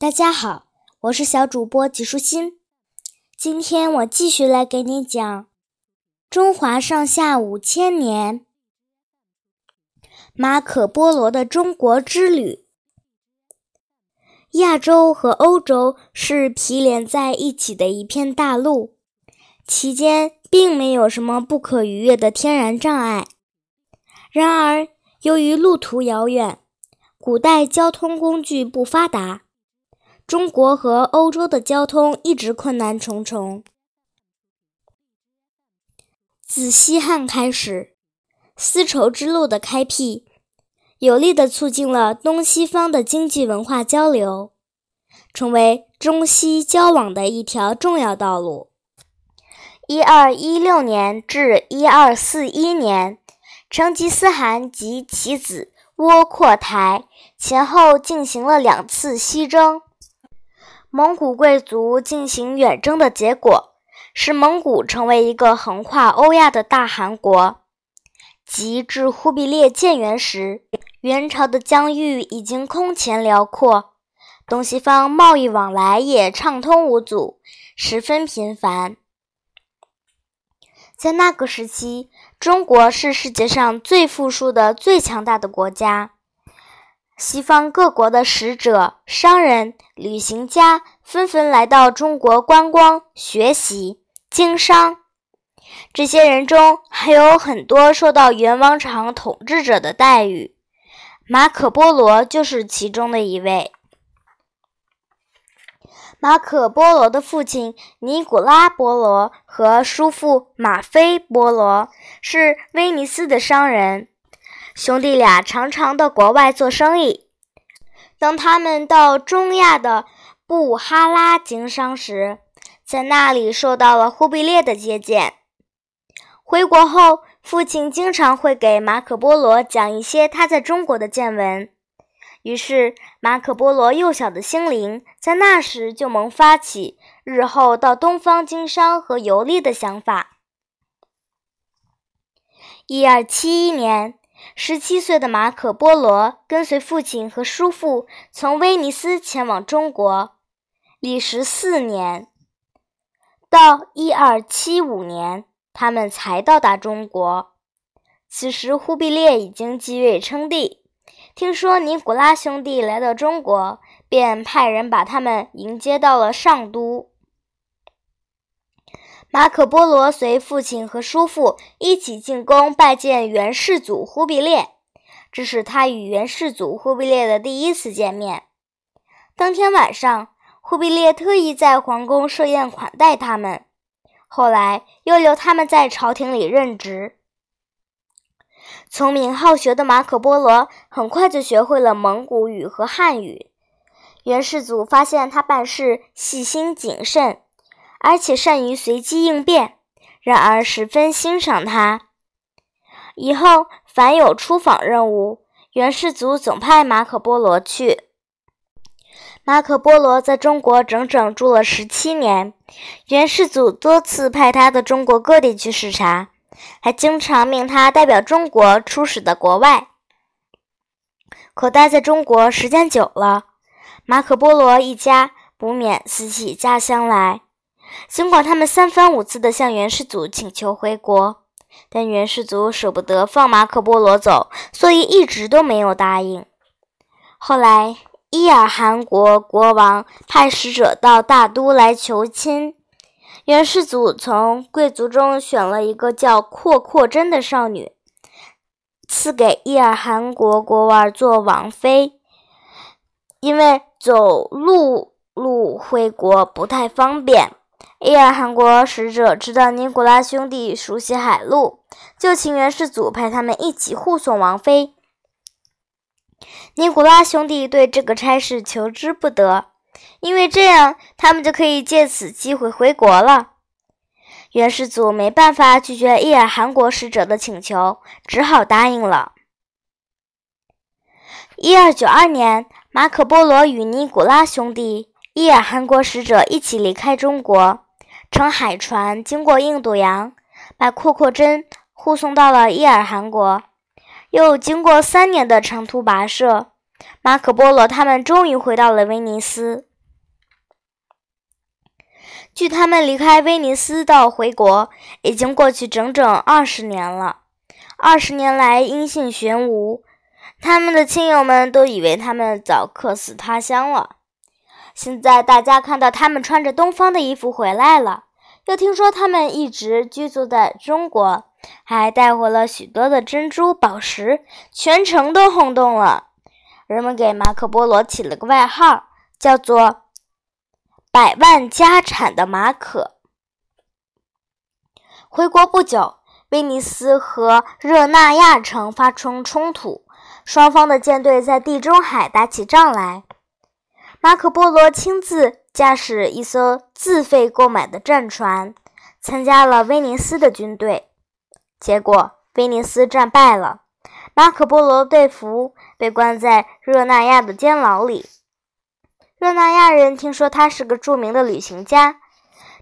大家好，我是小主播吉舒心。今天我继续来给你讲中华上下五千年马可·波罗的中国之旅。亚洲和欧洲是毗连在一起的一片大陆，其间并没有什么不可逾越的天然障碍。然而，由于路途遥远，古代交通工具不发达，中国和欧洲的交通一直困难重重。自西汉开始，丝绸之路的开辟。有力地促进了东西方的经济文化交流，成为中西交往的一条重要道路。一二一六年至一二四一年，成吉思汗及其子窝阔台前后进行了两次西征。蒙古贵族进行远征的结果，使蒙古成为一个横跨欧亚的大汗国。及至忽必烈建元时，元朝的疆域已经空前辽阔，东西方贸易往来也畅通无阻，十分频繁。在那个时期，中国是世界上最富庶的、最强大的国家。西方各国的使者、商人、旅行家纷纷来到中国观光、学习、经商。这些人中还有很多受到元王朝统治者的待遇，马可·波罗就是其中的一位。马可·波罗的父亲尼古拉·波罗和叔父马菲·波罗是威尼斯的商人，兄弟俩常常到国外做生意。当他们到中亚的布哈拉经商时，在那里受到了忽必烈的接见。回国后，父亲经常会给马可·波罗讲一些他在中国的见闻，于是马可·波罗幼小的心灵在那时就萌发起日后到东方经商和游历的想法。一二七一年，十七岁的马可·波罗跟随父亲和叔父从威尼斯前往中国，历时四年，到一二七五年。他们才到达中国。此时，忽必烈已经继位称帝。听说尼古拉兄弟来到中国，便派人把他们迎接到了上都。马可·波罗随父亲和叔父一起进宫拜见元世祖忽必烈，这是他与元世祖忽必烈的第一次见面。当天晚上，忽必烈特意在皇宫设宴款待他们。后来又留他们在朝廷里任职。聪明好学的马可·波罗很快就学会了蒙古语和汉语。元世祖发现他办事细心谨慎，而且善于随机应变，然而十分欣赏他。以后凡有出访任务，元世祖总派马可·波罗去。马可·波罗在中国整整住了十七年，元世祖多次派他到中国各地去视察，还经常命他代表中国出使到国外。可待在中国时间久了，马可·波罗一家不免思起家乡来。尽管他们三番五次地向元世祖请求回国，但元世祖舍不得放马可·波罗走，所以一直都没有答应。后来。伊尔汗国国王派使者到大都来求亲，元世祖从贵族中选了一个叫阔阔真的少女，赐给伊尔汗国国王做王妃。因为走陆路回国不太方便，伊尔汗国使者知道尼古拉兄弟熟悉海路，就请元世祖派他们一起护送王妃。尼古拉兄弟对这个差事求之不得，因为这样他们就可以借此机会回国了。元世祖没办法拒绝伊尔汗国使者的请求，只好答应了。一二九二年，马可·波罗与尼古拉兄弟、伊尔汗国使者一起离开中国，乘海船经过印度洋，把阔阔真护送到了伊尔汗国。又经过三年的长途跋涉，马可·波罗他们终于回到了威尼斯。距他们离开威尼斯到回国，已经过去整整二十年了。二十年来音信全无，他们的亲友们都以为他们早客死他乡了。现在大家看到他们穿着东方的衣服回来了，又听说他们一直居住在中国，还带回了许多的珍珠宝石，全城都轰动了。人们给马可波罗起了个外号，叫做。百万家产的马可回国不久，威尼斯和热那亚城发生冲突，双方的舰队在地中海打起仗来。马可波罗亲自驾驶一艘自费购买的战船，参加了威尼斯的军队。结果，威尼斯战败了，马可波罗被俘，被关在热那亚的监牢里。热那亚人听说他是个著名的旅行家，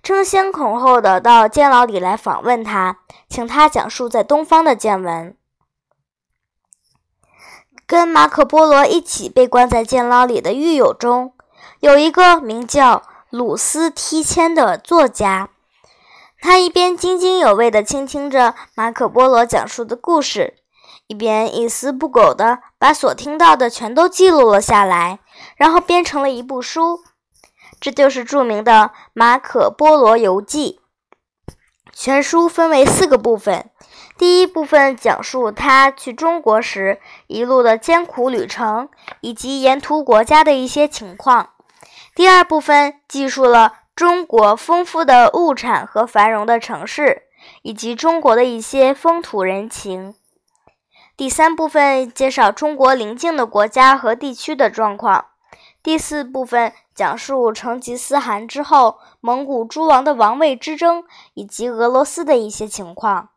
争先恐后的到监牢里来访问他，请他讲述在东方的见闻。跟马可波罗一起被关在监牢里的狱友中，有一个名叫鲁斯提谦的作家，他一边津津有味地倾听着马可波罗讲述的故事。一边一丝不苟地把所听到的全都记录了下来，然后编成了一部书，这就是著名的《马可·波罗游记》。全书分为四个部分，第一部分讲述他去中国时一路的艰苦旅程以及沿途国家的一些情况；第二部分记述了中国丰富的物产和繁荣的城市，以及中国的一些风土人情。第三部分介绍中国邻近的国家和地区的状况。第四部分讲述成吉思汗之后蒙古诸王的王位之争以及俄罗斯的一些情况。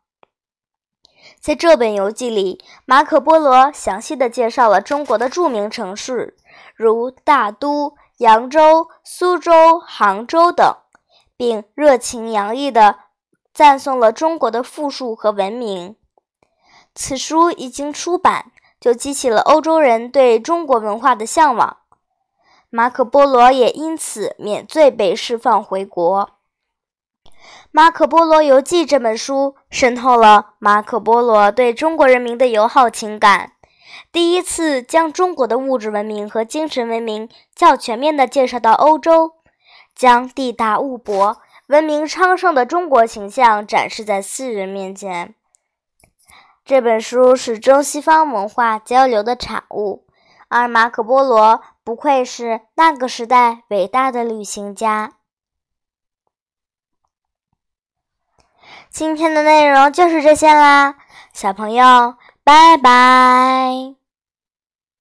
在这本游记里，马可·波罗详细的介绍了中国的著名城市，如大都、扬州、苏州、杭州等，并热情洋溢的赞颂了中国的富庶和文明。此书一经出版，就激起了欧洲人对中国文化的向往。马可·波罗也因此免罪被释放回国。《马可·波罗游记》这本书渗透了马可·波罗对中国人民的友好情感，第一次将中国的物质文明和精神文明较全面地介绍到欧洲，将地大物博、文明昌盛的中国形象展示在世人面前。这本书是中西方文化交流的产物，而马可·波罗不愧是那个时代伟大的旅行家。今天的内容就是这些啦，小朋友，拜拜。